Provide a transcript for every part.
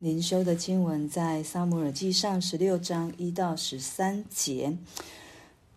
灵修的经文在撒母耳记上十六章一到十三节。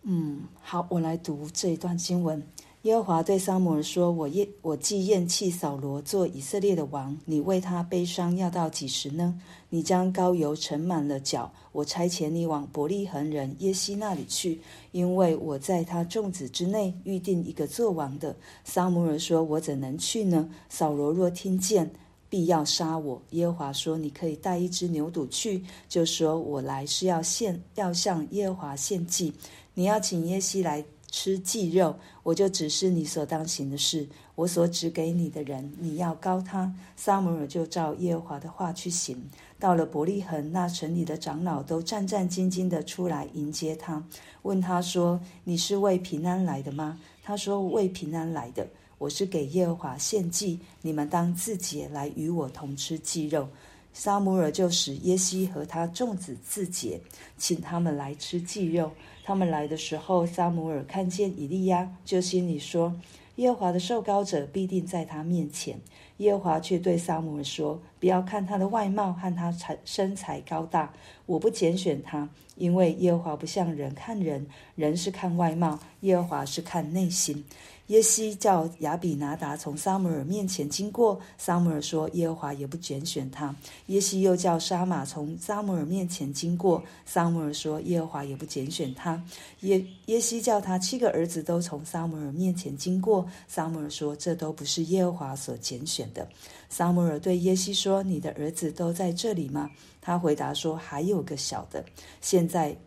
嗯，好，我来读这一段经文。耶和华对撒母耳说：“我厌，我既厌弃扫罗做以色列的王，你为他悲伤要到几时呢？你将膏油盛满了脚，我差遣你往伯利恒人耶西那里去，因为我在他众子之内预定一个做王的。”撒母耳说：“我怎能去呢？扫罗若听见。”必要杀我。耶和华说：“你可以带一只牛犊去，就说我来是要献，要向耶和华献祭。你要请耶西来吃祭肉，我就指示你所当行的事。我所指给你的人，你要膏他。”撒母耳就照耶和华的话去行。到了伯利恒，那城里的长老都战战兢兢地出来迎接他，问他说：“你是为平安来的吗？”他说：“为平安来的。”我是给耶和华献祭，你们当自洁来与我同吃祭肉。撒母耳就使耶西和他众子自洁，请他们来吃祭肉。他们来的时候，撒母耳看见以利亚，就心里说：耶和华的受膏者必定在他面前。耶和华却对撒母耳说：不要看他的外貌和他身材高大，我不拣选他，因为耶和华不像人看人，人是看外貌，耶和华是看内心。耶西叫亚比拿达从撒母耳面前经过，撒母耳说：“耶和华也不拣选他。”耶西又叫沙玛从撒母耳面前经过，撒母耳说：“耶和华也不拣选他。”耶耶西叫他七个儿子都从撒母耳面前经过，撒母耳说：“这都不是耶和华所拣选的。”撒母耳对耶西说：“你的儿子都在这里吗？”他回答说：“还有个小的，现在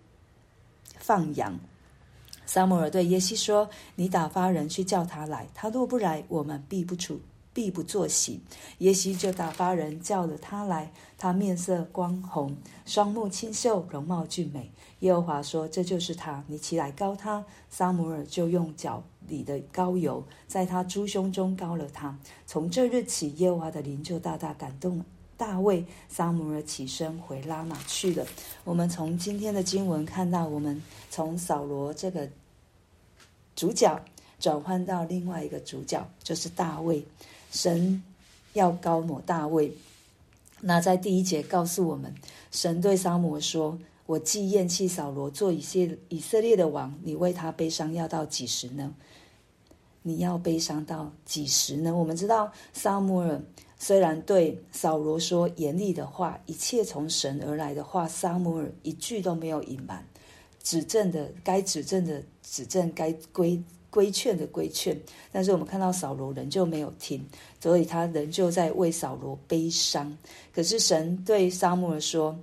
放羊。”撒母耳对耶西说：“你打发人去叫他来，他若不来，我们必不出，必不坐席。”耶西就打发人叫了他来，他面色光红，双目清秀，容貌俊美。耶和华说：“这就是他，你起来膏他。”撒母耳就用脚里的膏油，在他猪胸中膏了他。从这日起，耶和华的灵就大大感动大卫。撒母耳起身回拉玛去了。我们从今天的经文看到，我们从扫罗这个。主角转换到另外一个主角，就是大卫。神要膏抹大卫。那在第一节告诉我们，神对撒母说：“我既厌弃扫罗做以色以色列的王，你为他悲伤要到几时呢？你要悲伤到几时呢？”我们知道，撒母耳虽然对扫罗说严厉的话，一切从神而来的话，撒母耳一句都没有隐瞒。指正的该指正的指正，该规规劝的规劝，但是我们看到扫罗仍旧没有听，所以他仍旧在为扫罗悲伤。可是神对撒母耳说：“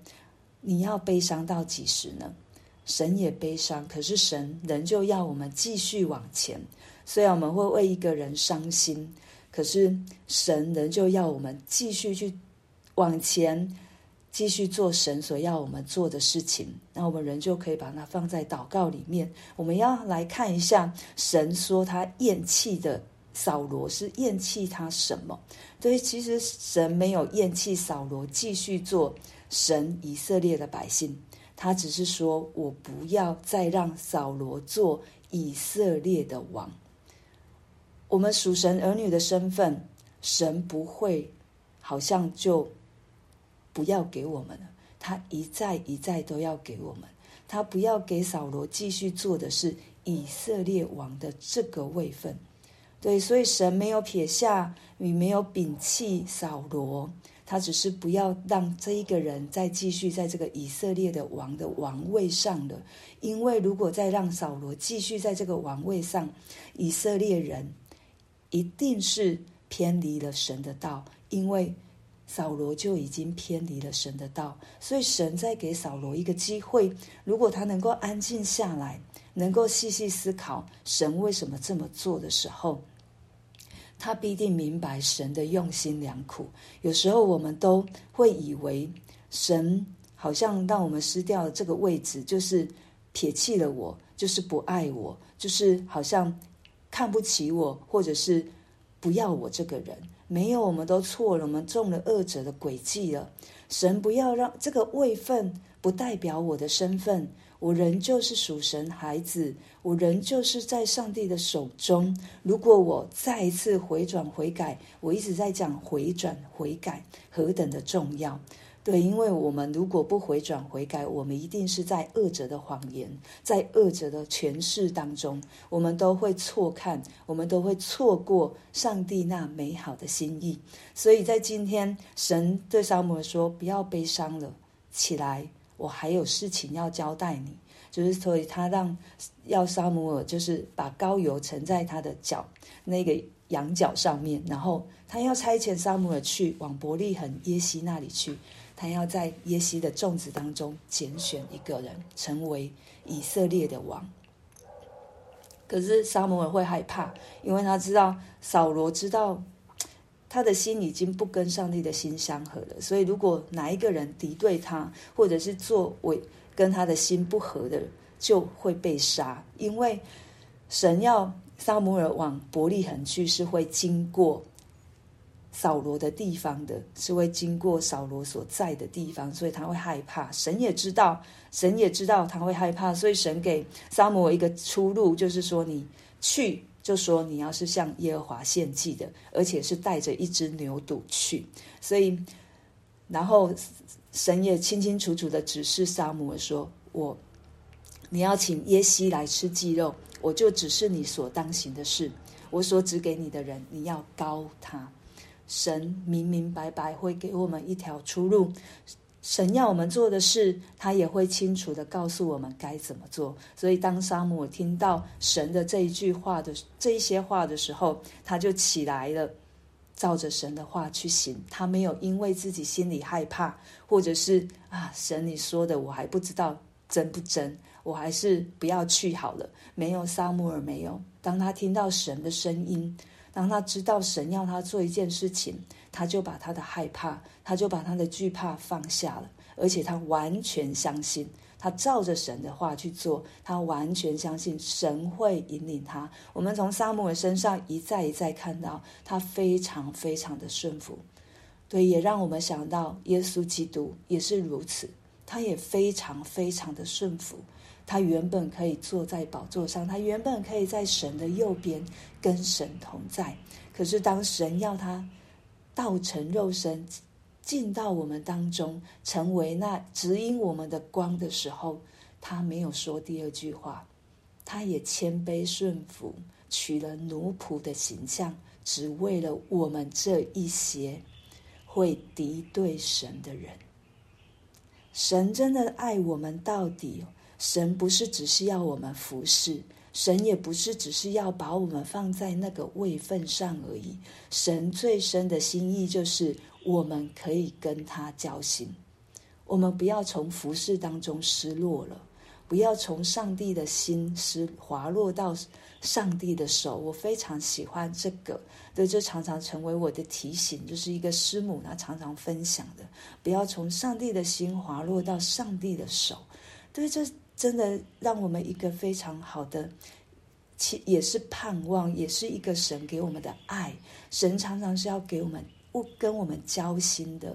你要悲伤到几时呢？”神也悲伤，可是神仍旧要我们继续往前。虽然我们会为一个人伤心，可是神仍旧要我们继续去往前。继续做神所要我们做的事情，那我们人就可以把它放在祷告里面。我们要来看一下，神说他厌弃的扫罗是厌弃他什么？对，其实神没有厌弃扫罗继续做神以色列的百姓，他只是说我不要再让扫罗做以色列的王。我们属神儿女的身份，神不会好像就。不要给我们了，他一再一再都要给我们。他不要给扫罗继续做的是以色列王的这个位分，对，所以神没有撇下，你没有摒弃扫罗，他只是不要让这一个人再继续在这个以色列的王的王位上了。因为如果再让扫罗继续在这个王位上，以色列人一定是偏离了神的道，因为。扫罗就已经偏离了神的道，所以神在给扫罗一个机会。如果他能够安静下来，能够细细思考神为什么这么做的时候，他必定明白神的用心良苦。有时候我们都会以为神好像让我们失掉了这个位置，就是撇弃了我，就是不爱我，就是好像看不起我，或者是不要我这个人。没有，我们都错了，我们中了恶者的诡计了。神不要让这个位分不代表我的身份，我仍旧是属神孩子，我仍旧是在上帝的手中。如果我再一次回转悔改，我一直在讲回转悔改何等的重要。对，因为我们如果不回转悔改，我们一定是在恶者的谎言，在恶者的诠释当中，我们都会错看，我们都会错过上帝那美好的心意。所以在今天，神对撒母耳说：“不要悲伤了，起来，我还有事情要交代你。”就是所以，他让要沙摩尔，就是把膏油盛在他的脚那个羊角上面，然后他要差遣撒母耳去往伯利恒耶西那里去。他要在耶西的众子当中拣选一个人，成为以色列的王。可是撒母耳会害怕，因为他知道扫罗知道他的心已经不跟上帝的心相合了。所以，如果哪一个人敌对他，或者是作为跟他的心不合的，就会被杀。因为神要撒母耳往伯利恒去，是会经过。扫罗的地方的是会经过扫罗所在的地方，所以他会害怕。神也知道，神也知道他会害怕，所以神给撒母耳一个出路，就是说你去，就说你要是向耶和华献祭的，而且是带着一只牛犊去。所以，然后神也清清楚楚的指示撒母耳说：“我你要请耶西来吃鸡肉，我就只是你所当行的事。我所指给你的人，你要高他。”神明明白白会给我们一条出路，神要我们做的事，他也会清楚地告诉我们该怎么做。所以，当撒母耳听到神的这一句话的这一些话的时候，他就起来了，照着神的话去行。他没有因为自己心里害怕，或者是啊，神你说的我还不知道真不真，我还是不要去好了。没有，撒母耳没有。当他听到神的声音。当他知道神要他做一件事情，他就把他的害怕，他就把他的惧怕放下了，而且他完全相信，他照着神的话去做，他完全相信神会引领他。我们从撒母耳身上一再一再看到他非常非常的顺服，对，也让我们想到耶稣基督也是如此，他也非常非常的顺服。他原本可以坐在宝座上，他原本可以在神的右边跟神同在。可是当神要他道成肉身进到我们当中，成为那指引我们的光的时候，他没有说第二句话，他也谦卑顺服，取了奴仆的形象，只为了我们这一些会敌对神的人。神真的爱我们到底。神不是只是要我们服侍，神也不是只是要把我们放在那个位份上而已。神最深的心意就是我们可以跟他交心，我们不要从服侍当中失落了，不要从上帝的心失滑落到上帝的手。我非常喜欢这个，对，这常常成为我的提醒，就是一个师母她常常分享的，不要从上帝的心滑落到上帝的手。对，这。真的让我们一个非常好的，其也是盼望，也是一个神给我们的爱。神常常是要给我们不跟我们交心的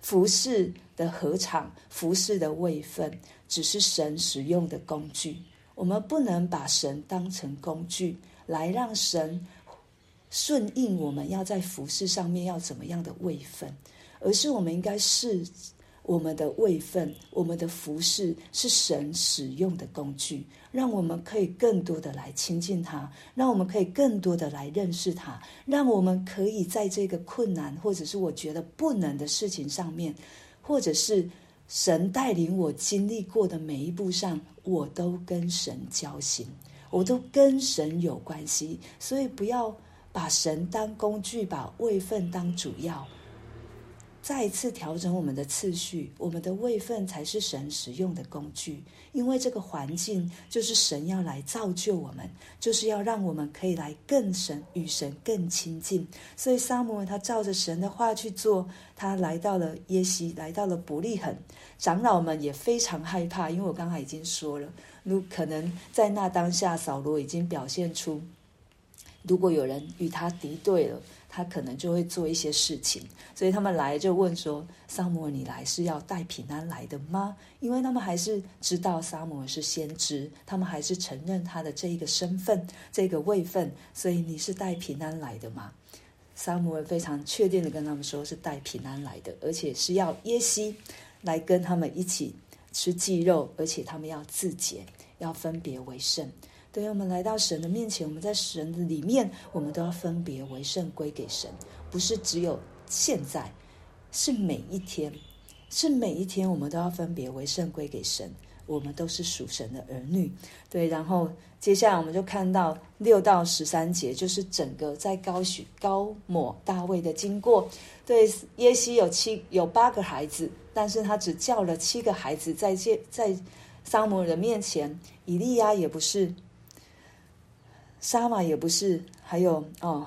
服侍的合场，服侍的位分，只是神使用的工具。我们不能把神当成工具来让神顺应我们要在服侍上面要怎么样的位分，而是我们应该是。我们的位分，我们的服侍是神使用的工具，让我们可以更多的来亲近他，让我们可以更多的来认识他，让我们可以在这个困难或者是我觉得不能的事情上面，或者是神带领我经历过的每一步上，我都跟神交心，我都跟神有关系。所以不要把神当工具，把位分当主要。再一次调整我们的次序，我们的位份才是神使用的工具。因为这个环境就是神要来造就我们，就是要让我们可以来更神与神更亲近。所以撒母耳他照着神的话去做，他来到了耶西，来到了伯利恒。长老们也非常害怕，因为我刚才已经说了，如可能在那当下，扫罗已经表现出，如果有人与他敌对了。他可能就会做一些事情，所以他们来就问说：“撒母耳，你来是要带平安来的吗？”因为他们还是知道撒母耳是先知，他们还是承认他的这一个身份、这个位分，所以你是带平安来的吗？撒母耳非常确定的跟他们说，是带平安来的，而且是要耶西来跟他们一起吃祭肉，而且他们要自洁，要分别为圣。对于我们来到神的面前，我们在神的里面，我们都要分别为圣，归给神，不是只有现在，是每一天，是每一天，我们都要分别为圣，归给神。我们都是属神的儿女，对。然后接下来我们就看到六到十三节，就是整个在高许高抹大卫的经过。对，耶西有七有八个孩子，但是他只叫了七个孩子在在撒母耳的面前，以利亚也不是，沙玛也不是，还有哦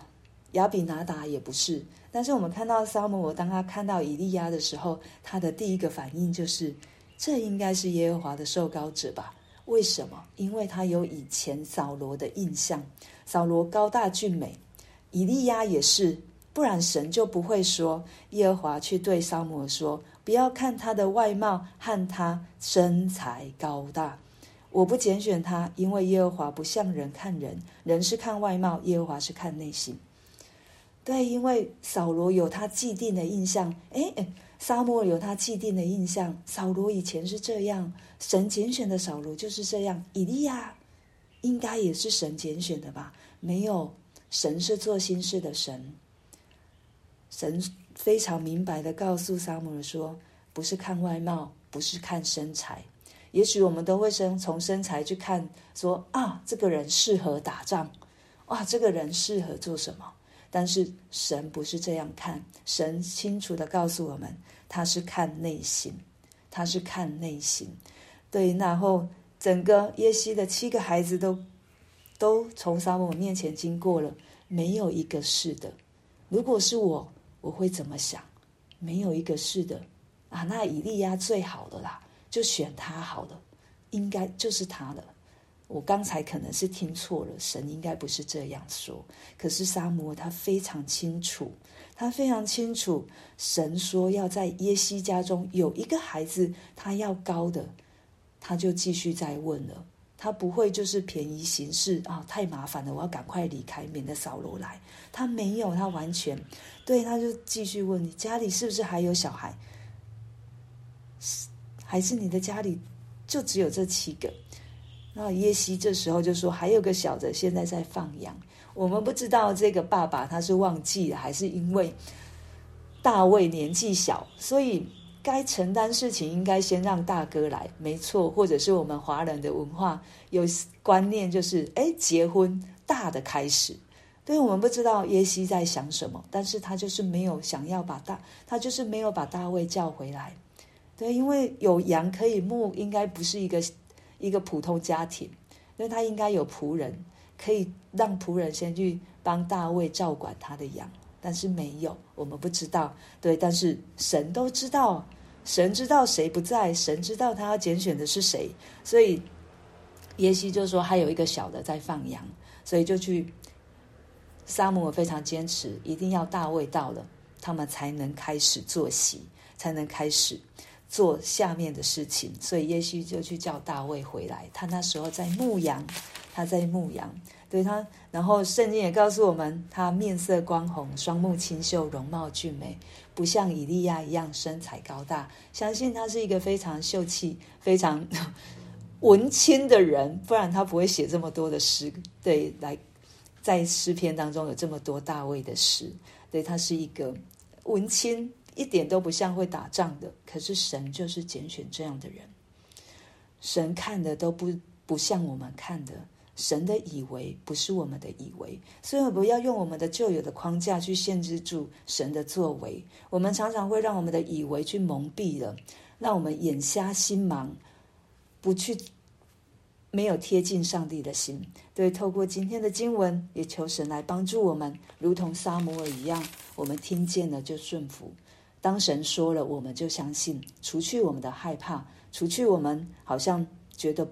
亚比拿达也不是。但是我们看到撒母耳，当他看到以利亚的时候，他的第一个反应就是。这应该是耶和华的受膏者吧？为什么？因为他有以前扫罗的印象。扫罗高大俊美，以利亚也是，不然神就不会说耶和华去对撒母耳说：“不要看他的外貌和他身材高大，我不拣选他，因为耶和华不像人看人，人是看外貌，耶和华是看内心。”对，因为扫罗有他既定的印象，诶诶。撒母耳有他既定的印象，扫罗以前是这样，神拣选的扫罗就是这样。以利亚应该也是神拣选的吧？没有，神是做心事的神。神非常明白的告诉撒母耳说：“不是看外貌，不是看身材。也许我们都会生从身材去看，说啊，这个人适合打仗，哇，这个人适合做什么？”但是神不是这样看，神清楚地告诉我们，他是看内心，他是看内心。对，然后整个耶西的七个孩子都都从撒母面前经过了，没有一个是的。如果是我，我会怎么想？没有一个是的啊，那以利亚最好的啦，就选他好了，应该就是他了。我刚才可能是听错了，神应该不是这样说。可是撒母耳他非常清楚，他非常清楚，神说要在耶西家中有一个孩子，他要高的，他就继续再问了。他不会就是便宜行事啊，太麻烦了，我要赶快离开，免得扫罗来。他没有，他完全对，他就继续问你家里是不是还有小孩？还是你的家里就只有这七个？那耶西这时候就说：“还有个小的，现在在放羊。我们不知道这个爸爸他是忘记了，还是因为大卫年纪小，所以该承担事情应该先让大哥来，没错。或者是我们华人的文化有观念，就是哎，结婚大的开始。对，我们不知道耶西在想什么，但是他就是没有想要把大，他就是没有把大卫叫回来。对，因为有羊可以牧，应该不是一个。”一个普通家庭，因为他应该有仆人，可以让仆人先去帮大卫照管他的羊，但是没有，我们不知道。对，但是神都知道，神知道谁不在，神知道他要拣选的是谁，所以耶西就说还有一个小的在放羊，所以就去。撒母耳非常坚持，一定要大卫到了，他们才能开始做席，才能开始。做下面的事情，所以耶西就去叫大卫回来。他那时候在牧羊，他在牧羊。对他，然后圣经也告诉我们，他面色光红，双目清秀，容貌俊美，不像以利亚一样身材高大。相信他是一个非常秀气、非常文青的人，不然他不会写这么多的诗。对，来在诗篇当中有这么多大卫的诗。对，他是一个文青。一点都不像会打仗的，可是神就是拣选这样的人。神看的都不不像我们看的，神的以为不是我们的以为，所以不要用我们的旧有的框架去限制住神的作为。我们常常会让我们的以为去蒙蔽了，让我们眼瞎心盲，不去没有贴近上帝的心。对，透过今天的经文，也求神来帮助我们，如同撒母耳一样，我们听见了就顺服。当神说了，我们就相信，除去我们的害怕，除去我们好像觉得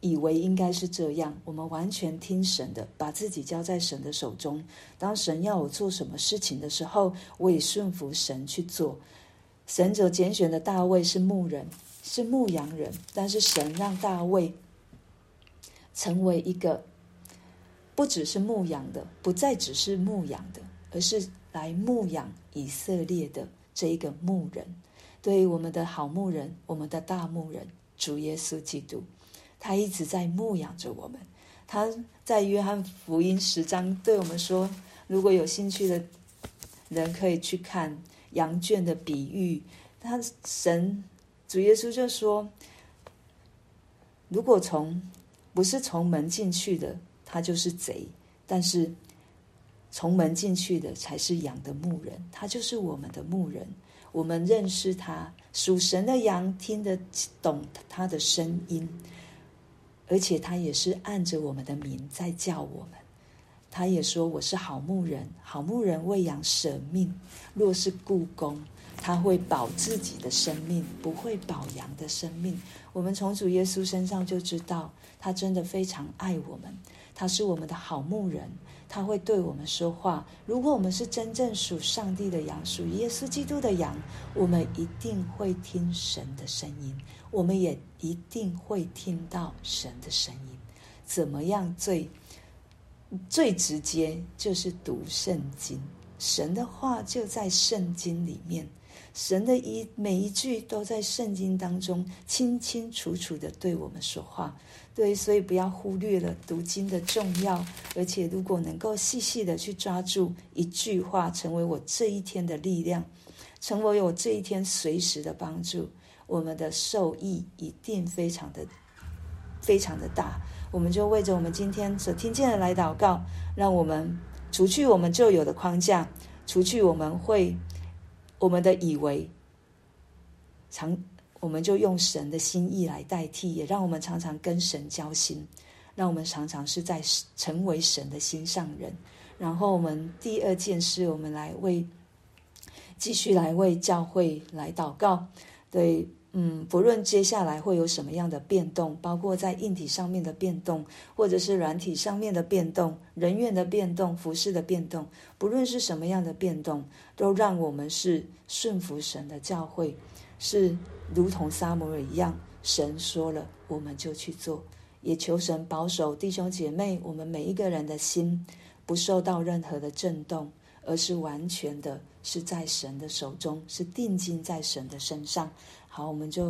以为应该是这样，我们完全听神的，把自己交在神的手中。当神要我做什么事情的时候，我也顺服神去做。神所拣选的大卫是牧人，是牧羊人，但是神让大卫成为一个。不只是牧养的，不再只是牧养的，而是来牧养以色列的这一个牧人。对于我们的好牧人，我们的大牧人主耶稣基督，他一直在牧养着我们。他在约翰福音十章对我们说：“如果有兴趣的人，可以去看羊圈的比喻。”他神主耶稣就说：“如果从不是从门进去的，他就是贼；但是从门进去的才是羊的牧人。他就是我们的牧人。我们认识他，属神的羊听得懂他的声音。”而且他也是按着我们的名在叫我们，他也说，我是好牧人，好牧人为羊舍命。若是雇工，他会保自己的生命，不会保羊的生命。我们从主耶稣身上就知道，他真的非常爱我们，他是我们的好牧人。他会对我们说话。如果我们是真正属上帝的羊，属耶稣基督的羊，我们一定会听神的声音。我们也一定会听到神的声音。怎么样最？最直接就是读圣经，神的话就在圣经里面。神的一每一句都在圣经当中清清楚楚的对我们说话，对，所以不要忽略了读经的重要。而且如果能够细细的去抓住一句话，成为我这一天的力量，成为我这一天随时的帮助，我们的受益一定非常的非常的大。我们就为着我们今天所听见的来祷告，让我们除去我们旧有的框架，除去我们会。我们的以为，常我们就用神的心意来代替，也让我们常常跟神交心，让我们常常是在成为神的心上人。然后我们第二件事，我们来为继续来为教会来祷告，对。嗯，不论接下来会有什么样的变动，包括在硬体上面的变动，或者是软体上面的变动，人员的变动，服饰的变动，不论是什么样的变动，都让我们是顺服神的教会，是如同撒母耳一样，神说了，我们就去做。也求神保守弟兄姐妹，我们每一个人的心不受到任何的震动，而是完全的是在神的手中，是定睛在神的身上。好，我们就。